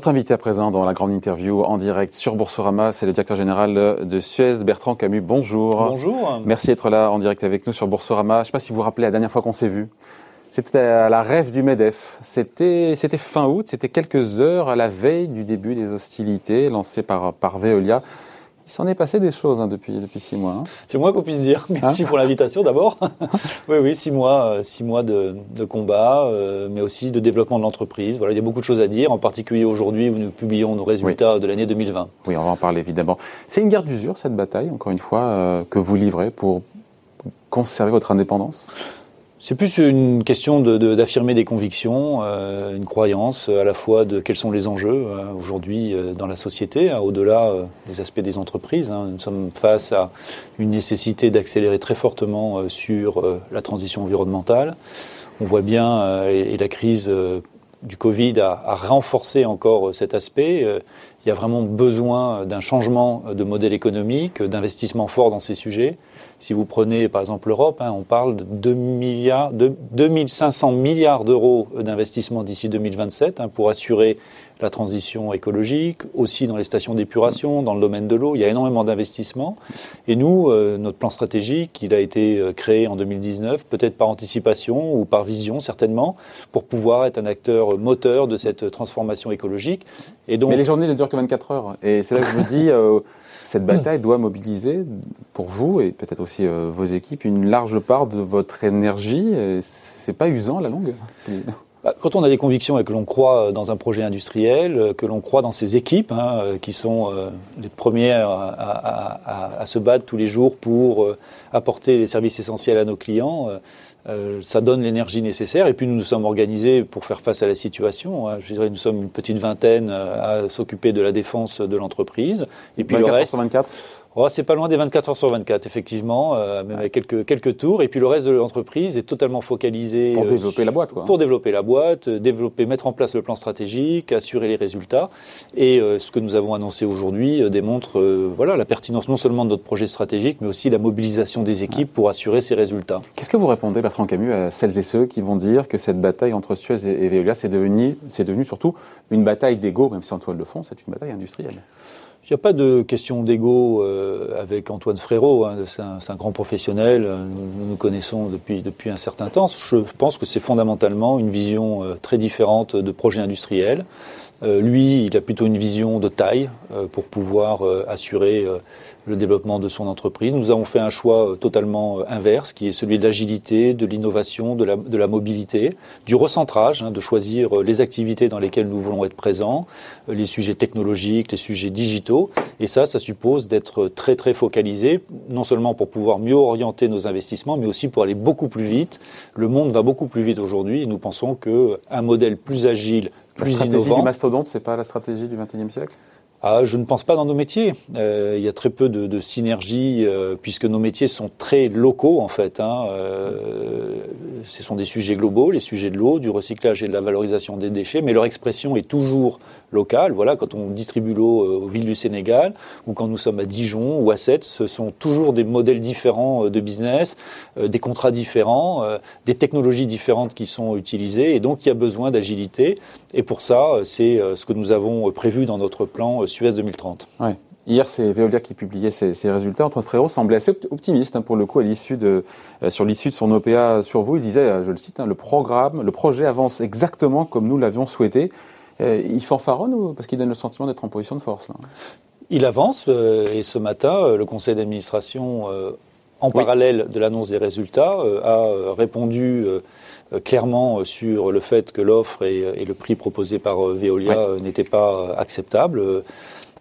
Votre invité à présent dans la grande interview en direct sur Boursorama, c'est le directeur général de Suez, Bertrand Camus. Bonjour. Bonjour. Merci d'être là en direct avec nous sur Boursorama. Je ne sais pas si vous vous rappelez la dernière fois qu'on s'est vu. C'était à la rêve du MEDEF. C'était, c'était fin août, c'était quelques heures à la veille du début des hostilités lancées par, par Veolia. Il s'en est passé des choses hein, depuis, depuis six mois. Hein. C'est moins qu'on puisse dire. Merci hein pour l'invitation d'abord. oui, oui, six mois, euh, six mois de, de combat, euh, mais aussi de développement de l'entreprise. Voilà, il y a beaucoup de choses à dire, en particulier aujourd'hui où nous publions nos résultats de l'année 2020. Oui, on va en parler évidemment. C'est une guerre d'usure, cette bataille, encore une fois, euh, que vous livrez pour conserver votre indépendance? C'est plus une question d'affirmer de, des convictions, euh, une croyance à la fois de quels sont les enjeux euh, aujourd'hui euh, dans la société, hein, au-delà euh, des aspects des entreprises. Hein. Nous sommes face à une nécessité d'accélérer très fortement sur la transition environnementale. On voit bien, et, et, la crise du Covid a, a, renforcé encore cet aspect. Il y a vraiment besoin d'un changement de modèle économique, d'investissement fort dans ces sujets. Si vous prenez par exemple l'Europe, hein, on parle de 2 milliards, de 2500 milliards d'euros d'investissement d'ici 2027 hein, pour assurer la transition écologique, aussi dans les stations d'épuration, dans le domaine de l'eau. Il y a énormément d'investissements. Et nous, euh, notre plan stratégique, il a été euh, créé en 2019, peut-être par anticipation ou par vision certainement, pour pouvoir être un acteur moteur de cette transformation écologique. Et donc, Mais les journées ne durent que 24 heures. Et c'est là que je me dis, euh, cette bataille doit mobiliser pour vous et peut-être aussi euh, vos équipes une large part de votre énergie. C'est pas usant la longue quand on a des convictions et que l'on croit dans un projet industriel, euh, que l'on croit dans ses équipes, hein, euh, qui sont les premières à, se battre tous les jours pour apporter les services essentiels à nos clients, euh, ça donne l'énergie nécessaire. Et puis nous nous sommes organisés pour faire face à la situation. Hein. Je dirais, nous sommes une petite vingtaine à s'occuper de la défense de l'entreprise. Et puis le reste. 24 Oh, c'est pas loin des 24 heures sur 24, effectivement, euh, même avec quelques, quelques tours. Et puis le reste de l'entreprise est totalement focalisé pour euh, développer la boîte, quoi. Pour développer la boîte, euh, développer, mettre en place le plan stratégique, assurer les résultats. Et euh, ce que nous avons annoncé aujourd'hui démontre, voilà, la pertinence non seulement de notre projet stratégique, mais aussi la mobilisation des équipes pour assurer ces résultats. Qu'est-ce que vous répondez, Bertrand Camus, à celles et ceux qui vont dire que cette bataille entre Suez et Veolia, c'est devenu, surtout une bataille d'ego, même si en toile de fond, c'est une bataille industrielle? Il n'y a pas de question d'ego euh, avec Antoine Frérot. Hein, c'est un, un, grand professionnel. Nous nous connaissons depuis, depuis un certain temps. Je pense que c'est fondamentalement une vision euh, très différente de projet industriel. Euh, lui, il a plutôt une vision de taille euh, pour pouvoir euh, assurer le développement de son entreprise. Nous avons fait un choix totalement inverse, qui est celui de l'agilité, de l'innovation, de la, de la, mobilité, du recentrage, hein, de choisir les activités dans lesquelles nous voulons être présents, les sujets technologiques, les sujets digitaux. Et ça, ça suppose d'être très très focalisé, non seulement pour pouvoir mieux orienter nos investissements, mais aussi pour aller beaucoup plus vite. Le monde va beaucoup plus vite aujourd'hui et nous pensons qu'un modèle plus agile, la stratégie du mastodonte, c'est pas la stratégie du XXIe siècle? Ah, je ne pense pas dans nos métiers. Euh, il y a très peu de, synergie euh, puisque nos métiers sont très locaux en fait. Hein. Euh, ce sont des sujets globaux, les sujets de l'eau, du recyclage et de la valorisation des déchets, mais leur expression est toujours locale. Voilà, quand on distribue l'eau aux villes du Sénégal ou quand nous sommes à Dijon ou à Sète, ce sont toujours des modèles différents de business, des contrats différents, des technologies différentes qui sont utilisées et donc il y a besoin d'agilité. Et pour ça, c'est ce que nous avons prévu dans notre plan Suez 2030. Ouais. Hier, c'est Veolia qui publiait ses, ses résultats. Antoine Frérot semblait assez optimiste hein, pour le coup à l'issue de euh, sur l'issue de son OPA sur vous. Il disait, euh, je le cite, hein, le programme, le projet avance exactement comme nous l'avions souhaité. Euh, il fanfaronne ou parce qu'il donne le sentiment d'être en position de force là? Il avance euh, et ce matin, le conseil d'administration, en oui. parallèle de l'annonce des résultats, a répondu clairement sur le fait que l'offre et, et, le prix proposé par Veolia ouais. n'étaient pas acceptables.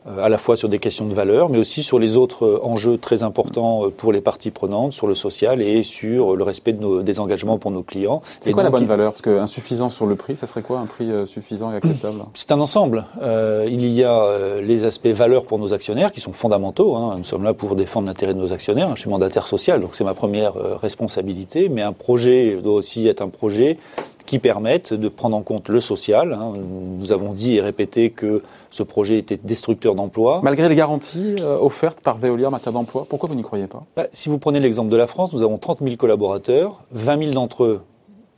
Euh, à la fois sur des questions de valeur, mais aussi sur les autres euh, enjeux très importants euh, pour les parties prenantes, sur le social et sur le respect de nos, des engagements pour nos clients. C'est quoi donc, la bonne valeur? Parce que insuffisant sur le prix, ça serait quoi un prix suffisant et acceptable? C'est un ensemble. Euh, il y a les aspects valeurs pour nos actionnaires qui sont fondamentaux. Hein. Nous sommes là pour défendre l'intérêt de nos actionnaires. Je suis mandataire social, donc c'est ma première responsabilité. Mais un projet doit aussi être un projet qui permettent de prendre en compte le social. Hein. Nous avons dit et répété que ce projet était destructeur d'emplois. Malgré les garanties euh, offertes par Veolia en matière d'emploi, pourquoi vous n'y croyez pas? Bah, Si vous prenez l'exemple de la France, nous avons 30 000 collaborateurs, 20 000 d'entre eux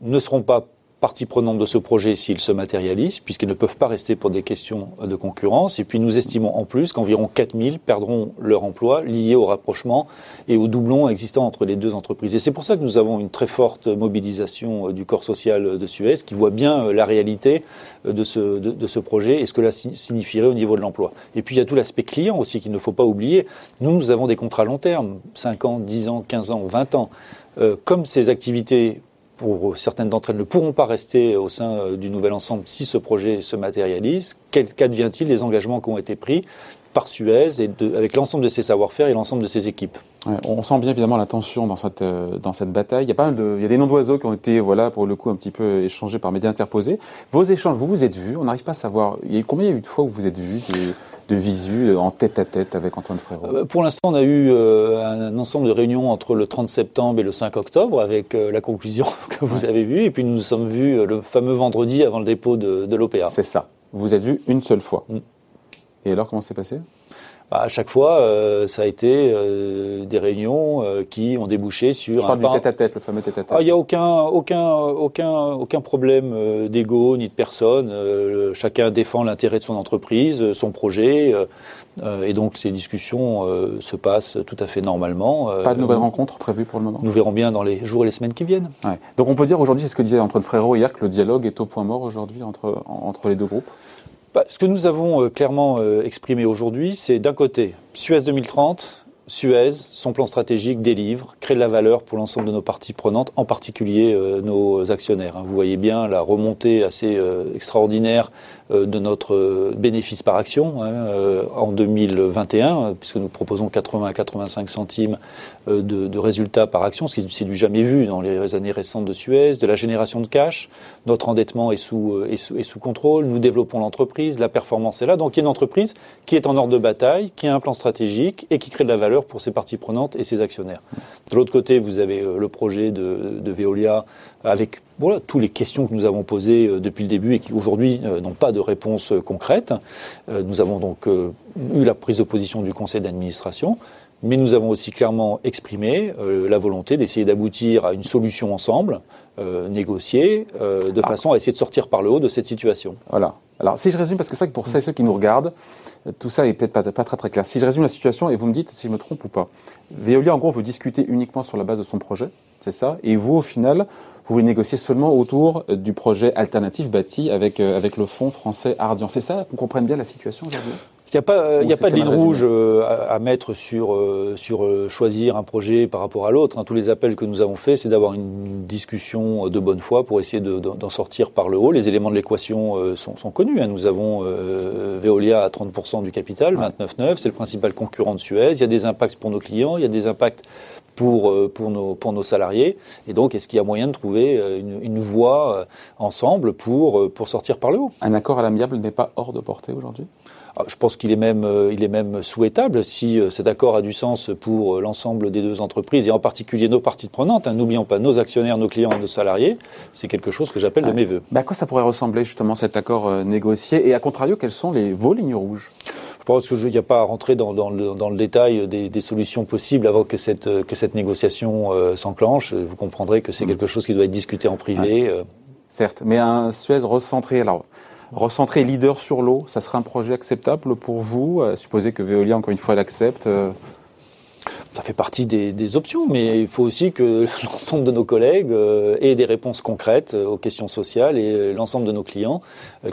ne seront pas partie prenante de ce projet s'il se matérialise, puisqu'ils ne peuvent pas rester pour des questions de concurrence. Et puis nous estimons en plus qu'environ 4000 perdront leur emploi lié au rapprochement et au doublon existant entre les deux entreprises. Et c'est pour ça que nous avons une très forte mobilisation euh, du corps social de Suez qui voit bien euh, la réalité euh, de ce, de, ce projet et ce que cela signifierait au niveau de l'emploi. Et puis il y a tout l'aspect client aussi qu'il ne faut pas oublier. Nous, nous avons des contrats long terme, 5 ans, 10 ans, 15 ans, 20 ans. comme ces activités pour certaines d'entre elles ne pourront pas rester au sein euh, du nouvel ensemble si ce projet se matérialise. Qu'advient-il des engagements qui ont été pris par Suez et avec l'ensemble de ses savoir-faire et l'ensemble de ses équipes? on sent bien évidemment la tension dans cette, euh, dans cette bataille. Il y a pas mal de, il y a des noms d'oiseaux qui ont été, voilà, pour le coup, un petit peu échangés par médias interposés. Vos échanges, vous vous êtes vus, on n'arrive pas à savoir. Combien il y a eu de fois où vous vous êtes vus de visu euh, en tête à tête avec Antoine Frérot euh, Pour l'instant, on a eu euh, un ensemble de réunions entre le 30 septembre et le 5 octobre avec la conclusion que vous avez vue. Et puis nous nous sommes vus le fameux vendredi avant le dépôt de, de l'OPA. C'est ça. Vous vous êtes vus une seule fois. Mm. Et alors, comment s'est passé? Bah, à chaque fois, euh, ça a été euh, des réunions euh, qui ont débouché sur. Je parle du tête-à-tête, le fameux tête-à-tête. Ah, il n'y a aucun, aucun, aucun, aucun problème d'ego ni de personne. chacun défend l'intérêt de son entreprise, son projet. et donc ces discussions se passent tout à fait normalement. Pas de nouvelles rencontres prévues pour le moment? Nous verrons bien dans les jours et les semaines qui viennent. Ouais. Donc on peut dire aujourd'hui, c'est ce que disait Antoine Frérot hier, que le dialogue est au point mort aujourd'hui entre, entre les deux groupes bah, ce que nous avons euh, clairement euh, exprimé aujourd'hui, c'est d'un côté Suez 2030, Suez, son plan stratégique délivre, crée de la valeur pour l'ensemble de nos parties prenantes, en particulier euh, nos actionnaires. Hein. Vous voyez bien la remontée assez extraordinaire de notre euh, bénéfice par action hein, euh, en 2021, puisque nous proposons 80 à 85 centimes de, résultats par action, ce qui c'est du jamais vu dans les années récentes de Suez, de la génération de cash. Notre endettement est sous, est sous, contrôle. Nous développons l'entreprise, la performance est là. Donc il y a une entreprise qui est en ordre de bataille, qui a un plan stratégique et qui crée de la valeur pour ses parties prenantes et ses actionnaires. De l'autre côté, vous avez le projet de Veolia avec voilà, toutes les questions que nous avons posées euh, depuis le début et qui aujourd'hui euh, n'ont pas de réponse euh, concrète. Nous avons donc eu la prise de position du conseil d'administration, mais nous avons aussi clairement exprimé la volonté d'essayer d'aboutir à une solution ensemble, négociée, de ah. façon à essayer de sortir par le haut de cette situation. Voilà. Alors si je résume, parce que c'est vrai que pour ceux qui nous regardent, tout ça est peut-être pas, pas, très très clair. Si je résume la situation et vous me dites si je me trompe ou pas. Veolia, en gros, vous discutez uniquement sur la base de son projet, c'est ça, et vous, au final, vous voulez négocier seulement autour euh, du projet alternatif bâti avec, euh, avec le fonds français Ardian. C'est ça qu'on comprenne bien la situation aujourd'hui? Il n'y a pas, a pas de ligne rouge euh, à, mettre sur, sur choisir un projet par rapport à l'autre. Hein. Tous les appels que nous avons faits, c'est d'avoir une discussion de bonne foi pour essayer d'en sortir par le haut. Les éléments de l'équation sont, sont, connus. Hein. Nous avons Veolia à 30% du capital, 29,9. C'est le principal concurrent de Suez. Il y a des impacts pour nos clients, il y a des impacts pour, euh, pour, nos, pour nos salariés. Et donc, est-ce qu'il y a moyen de trouver euh, une, une voie euh, ensemble pour, pour sortir par le haut? Un accord à l'amiable n'est pas hors de portée aujourd'hui? Ah, je pense qu'il est même, il est même souhaitable si cet accord a du sens pour l'ensemble des deux entreprises et en particulier nos parties prenantes. Hein, N'oublions pas nos actionnaires, nos clients nos salariés. C'est quelque chose que j'appelle de mes voeux. Bah à quoi ça pourrait ressembler justement cet accord négocié? Et à contrario, quelles sont les, vos lignes rouges? Pense qu'il n'y a pas à rentrer dans, dans, le, dans le, détail des, des, solutions possibles avant que cette, que cette négociation euh, s'enclenche. Vous comprendrez que c'est mm. quelque chose qui doit être discuté en privé. Euh. Certes, mais un Suez recentré, alors recentré leader sur l'eau, ça serait un projet acceptable pour vous euh, Supposez que Veolia, encore une fois, l'accepte ça fait partie des, options, mais il faut aussi que l'ensemble de nos collègues euh, aient des réponses concrètes euh, aux questions sociales et euh, l'ensemble de nos clients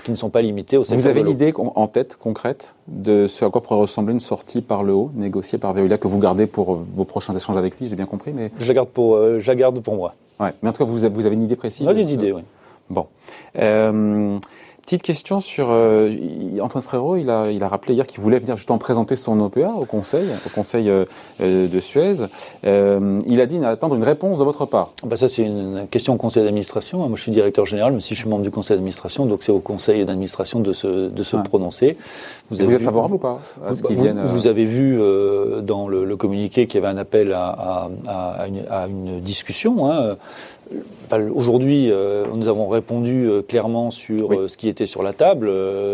qui ne sont pas limités au secteur Vous avez l'idée en tête concrète de ce à quoi pourrait ressembler une sortie par le haut, négociée par Veolia, que vous gardez pour vos prochains échanges avec lui, j'ai bien compris. Mais... Je la garde pour, je la garde pour moi. Ouais. Mais en tout cas, vous avez, vous avez une idée précise a des idées, oui. Bon. Petite question sur euh, Antoine Frérot, il a, il a rappelé hier qu'il voulait venir justement présenter son OPA au Conseil, au Conseil euh, euh, de Suez. il a dit attendre une réponse de votre part. Bah ça c'est une question au Conseil d'administration. Moi je suis directeur général, mais si je suis membre du Conseil d'administration, donc c'est au Conseil d'administration de se, de se prononcer. Vous, êtes favorable ou pas à ce vous, vous, avez vu dans le, le communiqué qu'il y avait un appel à, à, à, une, à une, discussion. Hein. Aujourd'hui, euh, nous avons répondu euh, clairement sur euh, ce qui était sur la table.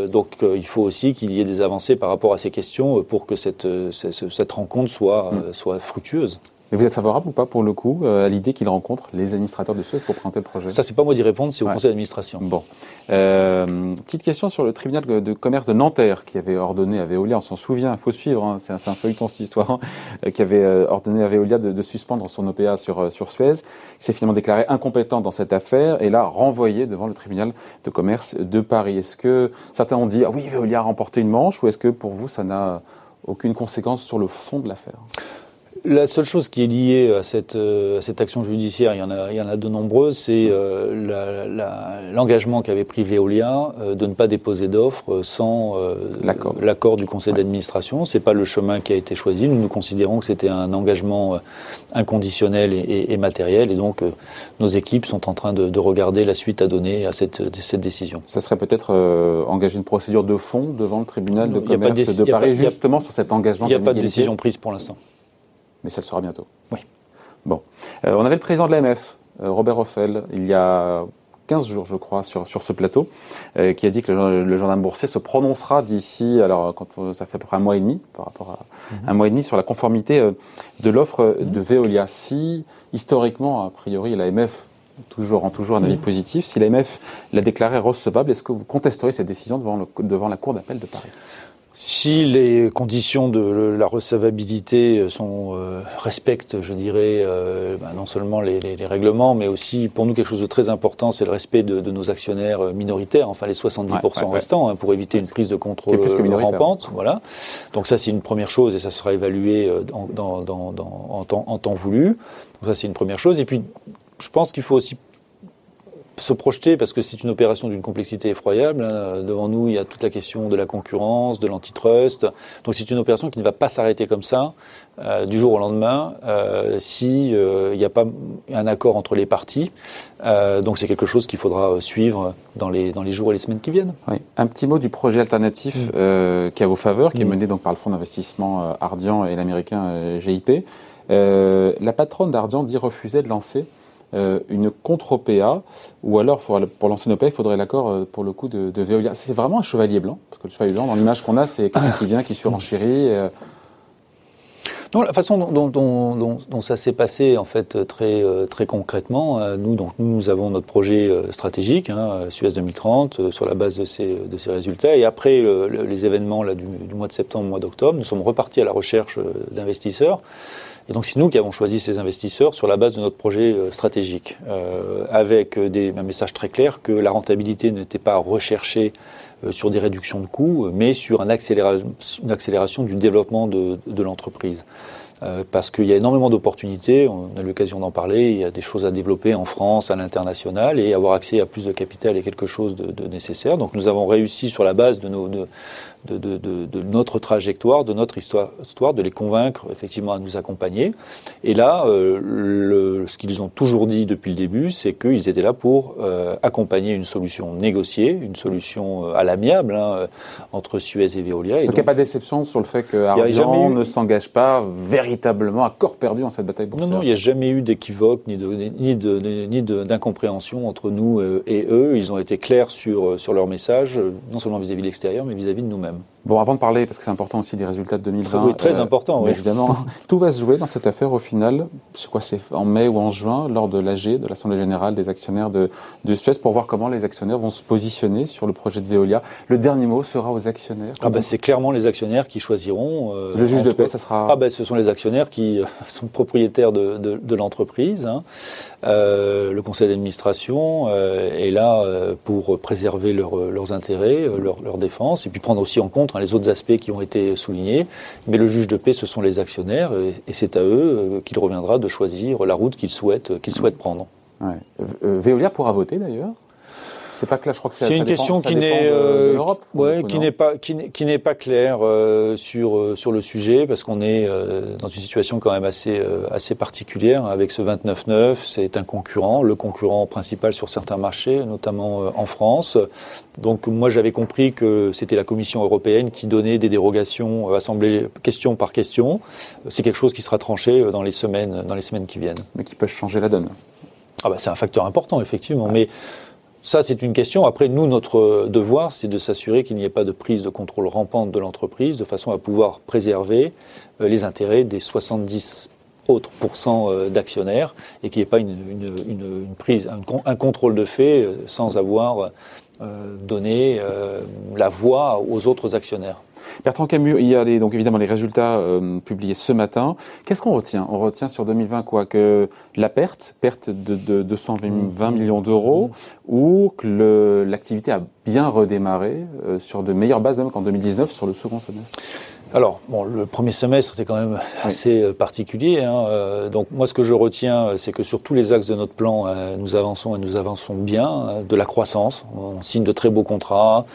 donc, il faut aussi qu'il y ait des avancées par rapport à ces questions pour que cette, cette, rencontre soit, mm. soit fructueuse. Et vous êtes favorable ou pas, pour le coup, euh, à l'idée qu'il rencontre les administrateurs de Suez pour présenter le projet? Ça, c'est pas moi d'y répondre, c'est au conseil d'administration. Bon. Euh, petite question sur le tribunal de commerce de Nanterre, qui avait ordonné à Veolia, on s'en souvient, il faut suivre, hein, c'est un, un, feuilleton cette histoire, hein, qui avait euh, ordonné à Veolia de, de, suspendre son OPA sur, euh, sur Suez, qui s'est finalement déclaré incompétent dans cette affaire, et là renvoyé devant le tribunal de commerce de Paris. Est-ce que certains ont dit, ah oui, Veolia a remporté une manche, ou est-ce que pour vous, ça n'a aucune conséquence sur le fond de l'affaire? La seule chose qui est liée à cette, euh, à cette action judiciaire, il y en a, il y en a de nombreuses, c'est euh, l'engagement qu'avait pris Veolia euh, de ne pas déposer d'offres sans l'accord du conseil d'administration. C'est pas le chemin qui a été choisi. Nous, nous considérons que c'était un engagement inconditionnel et, et, matériel, et donc nos équipes sont en train de, de, regarder la suite à donner à cette, cette décision. Ça serait peut-être engager une procédure de fond devant le tribunal de commerce de Paris, justement sur cet engagement. Il n'y a pas de décision prise pour l'instant mais ça le sera bientôt. Oui. Bon. Euh, on avait le président de l'AMF, euh, Robert Hoffel, il y a 15 jours, je crois, sur, sur ce plateau, euh, qui a dit que le, le, gendarme boursier se prononcera d'ici, alors quand ça fait à peu près un mois et demi, par rapport à mhm. un mois et demi, sur la conformité de l'offre de Veolia. Si, historiquement, a priori, l'AMF toujours, en toujours un avis mhm. positif, si l'AMF l'a déclaré recevable, est-ce que vous contesterez cette décision devant, le, devant la Cour d'appel de Paris? Si les conditions de la recevabilité sont euh, respectent, je dirais, euh, ben non seulement les, les, les, règlements, mais aussi pour nous quelque chose de très important, c'est le respect de, de, nos actionnaires euh, minoritaires, enfin les 70% restants, Hein, pour éviter une prise de contrôle rampante. Voilà. Donc ça c'est une première chose et ça sera évalué dans, dans, dans, en, temps, en temps voulu. Donc ça c'est une première chose. Et puis je pense qu'il faut aussi se projeter parce que c'est une opération d'une complexité effroyable. Hein. Devant nous, il y a toute la question de la concurrence, de l'antitrust. Donc c'est une opération qui ne va pas s'arrêter comme ça euh, du jour au lendemain euh, si euh, il n'y a pas un accord entre les parties. Euh, donc c'est quelque chose qu'il faudra suivre dans les dans les jours et les semaines qui viennent. Oui. Un petit mot du projet alternatif mm. qui est à vos faveurs, qui est mm. mené donc par le fonds d'investissement Ardian et l'américain GIP. la patronne d'Ardian dit refuser de lancer euh, une contre-OPA, ou alors pour, lancer une OPA, il faudrait l'accord euh, pour le coup de, de Veolia. C'est vraiment un chevalier blanc, parce que le chevalier blanc, dans l'image qu'on a, c'est quelqu'un qui vient, qui surenchérit. Euh. Non, la façon dont, ça s'est passé, en fait, très, très concrètement, nous, donc, nous avons notre projet stratégique, hein, Suez 2030, sur la base de ces, de ces résultats. Et après les événements là, du, du, mois de septembre, mois d'octobre, nous sommes repartis à la recherche d'investisseurs. Et donc c'est nous qui avons choisi ces investisseurs sur la base de notre projet euh, stratégique, euh, avec des, un message très clair que la rentabilité n'était pas recherchée euh, sur des réductions de coûts, mais sur un une accélération du développement de, de l'entreprise. Euh, parce qu'il y a énormément d'opportunités, on a l'occasion d'en parler, il y a des choses à développer en France, à l'international, et avoir accès à plus de capital est quelque chose de, de nécessaire. Donc nous avons réussi sur la base de nos, de, de, de, de, notre trajectoire, de notre histoire, de les convaincre effectivement à nous accompagner. Et là, euh, le, ce qu'ils ont toujours dit depuis le début, c'est qu'ils étaient là pour euh, accompagner une solution négociée, une solution euh, à l'amiable hein, entre Suez et Veolia. Et donc, il n'y a pas de déception sur le fait que ne s'engage pas véritablement à corps perdu dans cette bataille boursière Non, non, il n'y a jamais eu d'équivoque ni de ni de ni d'incompréhension entre nous et eux. Ils ont été clairs sur sur leur message, non seulement vis-à-vis -vis de l'extérieur, mais vis-à-vis -vis de nous-mêmes. ano. Bon, avant de parler, parce que c'est important aussi des résultats de 2020. Oui, très euh, important, oui. Évidemment, tout va se jouer dans cette affaire au final. C'est quoi, c'est en mai ou en juin, lors de l'AG, de l'Assemblée Générale des actionnaires de, de Suez, pour voir comment les actionnaires vont se positionner sur le projet de Veolia. Le dernier mot sera aux actionnaires. Ah ben, c'est clairement les actionnaires qui choisiront. Euh, le juge de paix, ça sera. Ah ben, ce sont les actionnaires qui euh, sont propriétaires de, de, de l'entreprise. Hein. Euh, le conseil d'administration est là pour préserver leur, leurs intérêts, leur, leur défense, et puis prendre aussi en compte Les autres aspects qui ont été soulignés. Mais le juge de paix, ce sont les actionnaires, et, c'est à eux euh, qu'il reviendra de choisir la route qu'ils souhaitent, souhaitent prendre. Ouais. Veolia pourra voter d'ailleurs? C'est pas clair. Je crois que c'est une question qui n'est euh, ouais, qui n'est pas qui n'est pas claire euh, sur euh, sur le sujet parce qu'on est euh, dans une situation quand même assez assez particulière avec ce 29.9. C'est un concurrent, le concurrent principal sur certains marchés, notamment en France. Donc moi j'avais compris que c'était la Commission européenne qui donnait des dérogations assemblées question par question. C'est quelque chose qui sera tranché dans les semaines dans les semaines qui viennent. Mais qui peut changer la donne. Ah bah c'est un facteur important effectivement, ouais. mais ça, c'est une question. Après, nous, notre devoir, c'est de s'assurer qu'il n'y ait pas de prise de contrôle rampante de l'entreprise, de façon à pouvoir préserver euh, les intérêts des 70 autres pourcents d'actionnaires et qu'il n'y ait pas une, prise, un, contrôle de fait sans avoir donné la voix aux autres actionnaires. Bertrand Camus, il y a donc évidemment les résultats euh, publiés ce matin. Qu'est-ce qu'on retient? On retient sur 2020 quoi? Que la perte, perte de, de 220 millions d'euros, ou que l'activité a bien redémarré euh, sur de meilleures bases même qu'en 2019 sur le second semestre? Alors, bon, le premier semestre était quand même assez euh, particulier. Hein. donc, moi, ce que je retiens, c'est que sur tous les axes de notre plan, nous avançons et nous avançons bien. De la croissance, on signe de très beaux contrats,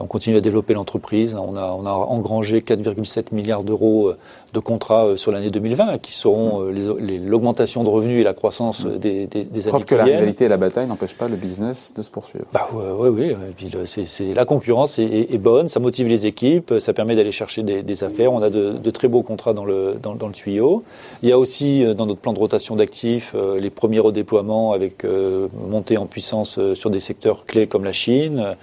on continue à développer l'entreprise. On a, on a engrangé 4,7 milliards d'euros euh, de contrats euh, sur l'année 2020 qui seront l'augmentation de revenus et la croissance des, des, des Preuve que la réalité et la bataille n'empêchent pas le business de se poursuivre. Bah, oui, oui. c'est, la concurrence est, bonne, ça motive les équipes, ça permet d'aller chercher des, affaires. On a de, très beaux contrats dans le, dans, le tuyau. Il y a aussi dans notre plan de rotation d'actifs les premiers redéploiements avec montée en puissance sur des secteurs clés comme la Chine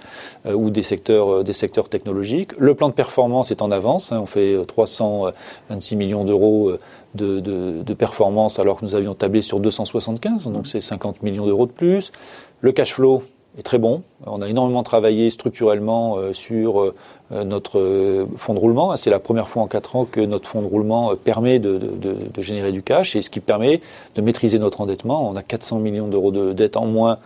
ou des secteurs euh, des secteurs technologiques. Le plan de performance est en avance. Hein. on fait 326 euh, millions d'euros euh, de, performance alors que nous avions tablé sur 275, donc c'est 50 millions d'euros de plus. Le cash flow est très bon. On a énormément travaillé structurellement sur notre fonds de roulement. C'est la première fois en quatre ans que notre fonds de roulement permet de, de, générer du cash et ce qui permet de maîtriser notre endettement. On a 400 millions d'euros de dette en moins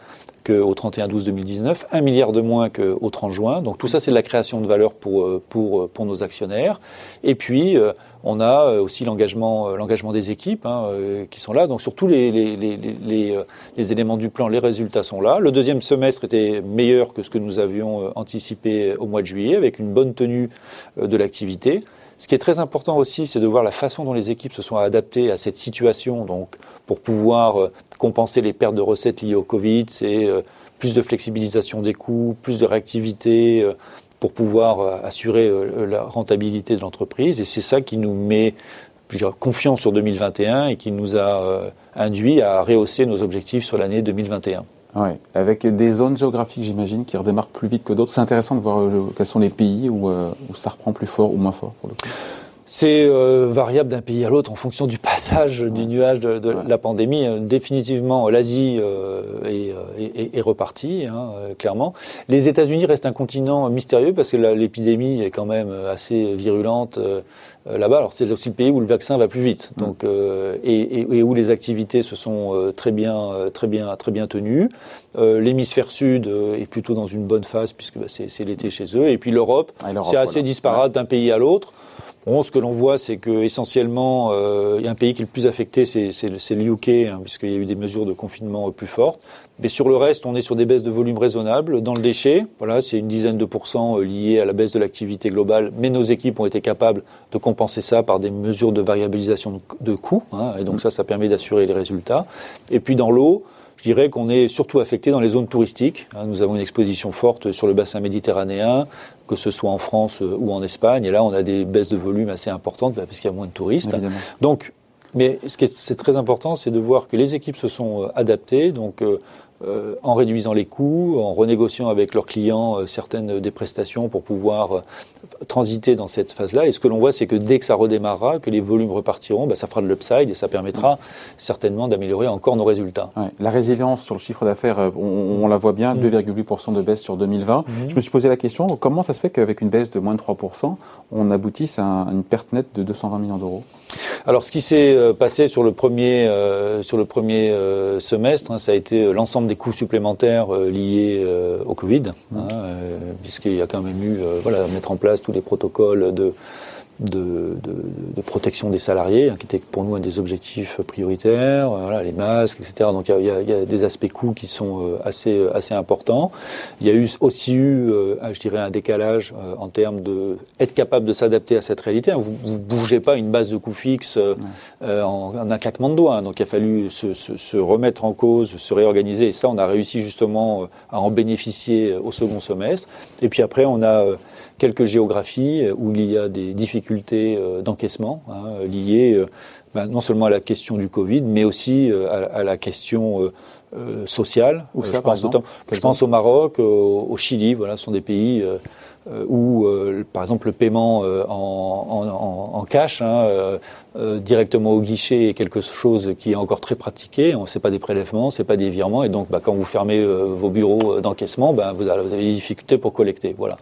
qu'au 31-12-2019, un milliard de moins qu'au 30 juin. Donc tout ça, c'est de la création de valeur pour, euh, pour, euh, pour nos actionnaires. Et puis, euh, on a aussi l'engagement, des équipes hein, qui sont là. Donc sur tous les, les, les, les, les éléments du plan, les résultats sont là. Le deuxième semestre était meilleur que ce que nous avions anticipé au mois de juillet, avec une bonne tenue de l'activité. Ce qui est très important aussi, c'est de voir la façon dont les équipes se sont adaptées à cette situation. Donc, pour pouvoir compenser les pertes de recettes liées au Covid, c'est euh, plus de flexibilisation des coûts, plus de réactivité euh, pour pouvoir euh, assurer la rentabilité de l'entreprise. Et c'est ça qui nous met confiance sur 2021 et qui nous a induit à rehausser nos objectifs sur l'année 2021. Oui, avec des zones géographiques, j'imagine, qui redémarrent plus vite que d'autres. C'est intéressant de voir quels sont les pays où, où ça reprend plus fort ou moins fort pour le coup. C'est euh, variable d'un pays à l'autre en fonction du passage du nuage de, la pandémie. Euh, définitivement, l'Asie euh, est, est, repartie, hein, clairement. Les États-Unis restent un continent mystérieux parce que l'épidémie est quand même assez virulente là-bas. Alors c'est aussi le pays où le vaccin va plus vite, donc et, où les activités se sont très bien, très bien, très bien tenues. L'hémisphère sud est plutôt dans une bonne phase puisque bah, c'est l'été chez eux. Et puis l'Europe, ah, c'est assez disparate d'un pays à l'autre. Bon, ce que l'on voit, c'est que essentiellement, euh, il y a un pays qui est le plus affecté, c'est le UK, hein, puisqu'il y a eu des mesures de confinement plus fortes. Mais sur le reste, on est sur des baisses de volume raisonnables. Dans le déchet, voilà, c'est une dizaine de pourcents euh, liés à la baisse de l'activité globale, mais nos équipes ont été capables de compenser ça par des mesures de variabilisation de coûts, hein, et donc ça, ça permet d'assurer les résultats. Et puis dans l'eau, je dirais qu'on est surtout affecté dans les zones touristiques. Hein. Nous avons une exposition forte sur le bassin méditerranéen, que ce soit en France euh, ou en Espagne. Et là, on a des baisses de volume assez importantes bah, parce qu'il y a moins de touristes. Donc, mais ce qui est, très important, c'est de voir que les équipes se sont euh, adaptées. Donc, euh, euh, en réduisant les coûts, en renégociant avec leurs clients euh, certaines des prestations pour pouvoir euh, transiter dans cette phase-là. Et ce que l'on voit, c'est que dès que ça redémarrera, que les volumes repartiront, bah, ça fera de l'upside et ça permettra certainement d'améliorer encore nos résultats. La résilience sur le chiffre d'affaires, on, la voit bien, 2,8% mm. de baisse sur 2020. Mm. Je me suis posé la question, comment ça se fait qu'avec une baisse de moins de 3%, on aboutisse à une perte nette de 220 millions d'euros? Alors, ce qui s'est passé sur le premier, sur le premier semestre, hein, ça a été l'ensemble des coûts supplémentaires euh, liés euh, au Covid, hein, euh, puisqu'il y a quand même eu, voilà, mettre en place tous les protocoles de de, de, de, protection des salariés, hein, qui était pour nous un des objectifs prioritaires, euh, voilà, les masques, etc. Donc il y a, y a, des aspects coûts qui sont euh, assez, euh, assez importants. Il y a eu aussi eu, je dirais, un décalage en termes de être capable de s'adapter à cette réalité. Hein. Vous ne bougez pas une base de coûts fixes en, un claquement de doigts. Hein. Donc il a fallu se, se, se, remettre en cause, se réorganiser. Et ça, on a réussi justement à en bénéficier au second semestre. Et puis après, on a quelques géographies où il y a des difficultés euh, d'encaissement hein, liées euh, ben, non seulement à la question du Covid, mais aussi à, la question sociales. Où ça, je, pense exemple je pense au Maroc, au, au Chili. Voilà, ce sont des pays euh, où, euh, par exemple, le paiement euh, en, en, en, cash, hein, directement au guichet, est quelque chose qui est encore très pratiqué. C'est pas des prélèvements, c'est pas des virements, et donc, bah, quand vous fermez vos bureaux d'encaissement, bah, vous, avez, des difficultés pour collecter. Voilà.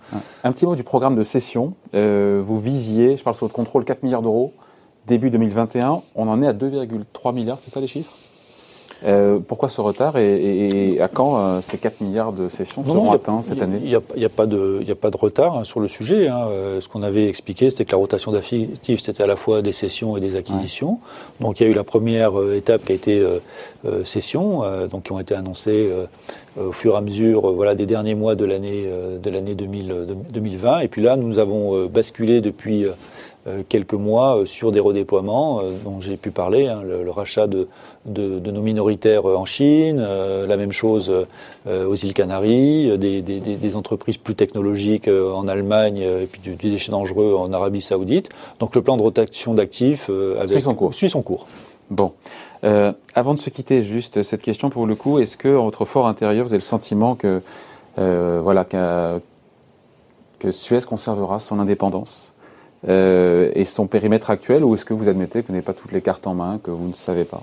Un petit mot du programme de cession. vous visiez, je parle sous votre contrôle, 4 milliards d'euros début 2021. On en est à 2,3 milliards, c'est ça les chiffres? Euh, pourquoi ce retard et, à quand euh, ces 4 milliards de sessions seront atteints cette année Il n'y a, a, pas de, a pas de retard hein, sur le sujet. Hein. Euh, ce qu'on avait expliqué, c'était que la rotation d'actifs, c'était à la fois des cessions et des acquisitions. Donc il y a eu la première étape qui a été cession, donc qui ont été annoncées au fur et à mesure voilà, des derniers mois de l'année de l'année 2020. Et puis là, nous avons basculé depuis quelques mois euh, sur des redéploiements euh, dont j'ai pu parler, hein, le, rachat de, de, de, nos minoritaires en Chine, la même chose aux îles Canaries, des, des, des, entreprises plus technologiques en Allemagne et puis du, déchet dangereux en Arabie Saoudite. Donc le plan de rotation d'actifs avec, suit son cours. Suit son cours. Bon. Euh, avant de se quitter, juste cette question pour le coup, est-ce que en votre fort intérieur, vous avez le sentiment que euh, voilà que Suez conservera son indépendance? Euh, et son périmètre actuel ou est-ce que vous admettez que vous n'avez pas toutes les cartes en main, que vous ne savez pas?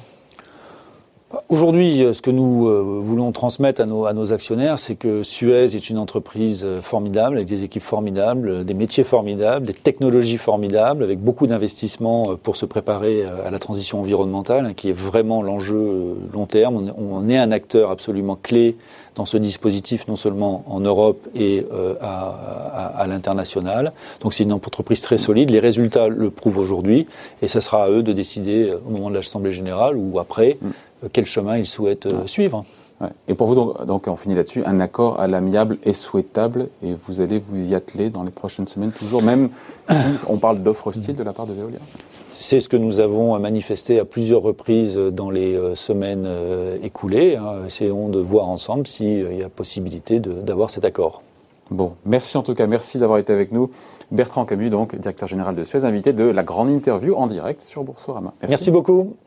Aujourd'hui, ce que nous euh, voulons transmettre à nos, à nos actionnaires, c'est que Suez est une entreprise formidable, avec des équipes formidables, des métiers formidables, des technologies formidables, avec beaucoup d'investissements euh, pour se préparer à la transition environnementale, hein, qui est vraiment l'enjeu long terme. On est un acteur absolument clé dans ce dispositif, non seulement en Europe et euh, à, à, à l'international. Donc c'est une entreprise très solide. Les résultats le prouvent aujourd'hui, et ce sera à eux de décider euh, au moment de l'Assemblée générale ou après mm. euh, quel chemin ils souhaitent suivre. Ouais. Et pour vous, donc, donc, on finit là-dessus, un accord à l'amiable est souhaitable et vous allez vous y atteler dans les prochaines semaines, toujours, même si on parle d'offres hostiles de la part de Veolia c'est ce que nous avons manifesté à plusieurs reprises dans les euh, semaines euh, écoulées. Hein. Essayons de voir ensemble s'il y a possibilité d'avoir cet accord. Bon, merci en tout cas, merci d'avoir été avec nous. Bertrand Camus, donc directeur général de Suez, invité de la grande interview en direct sur Boursorama. Merci, merci beaucoup.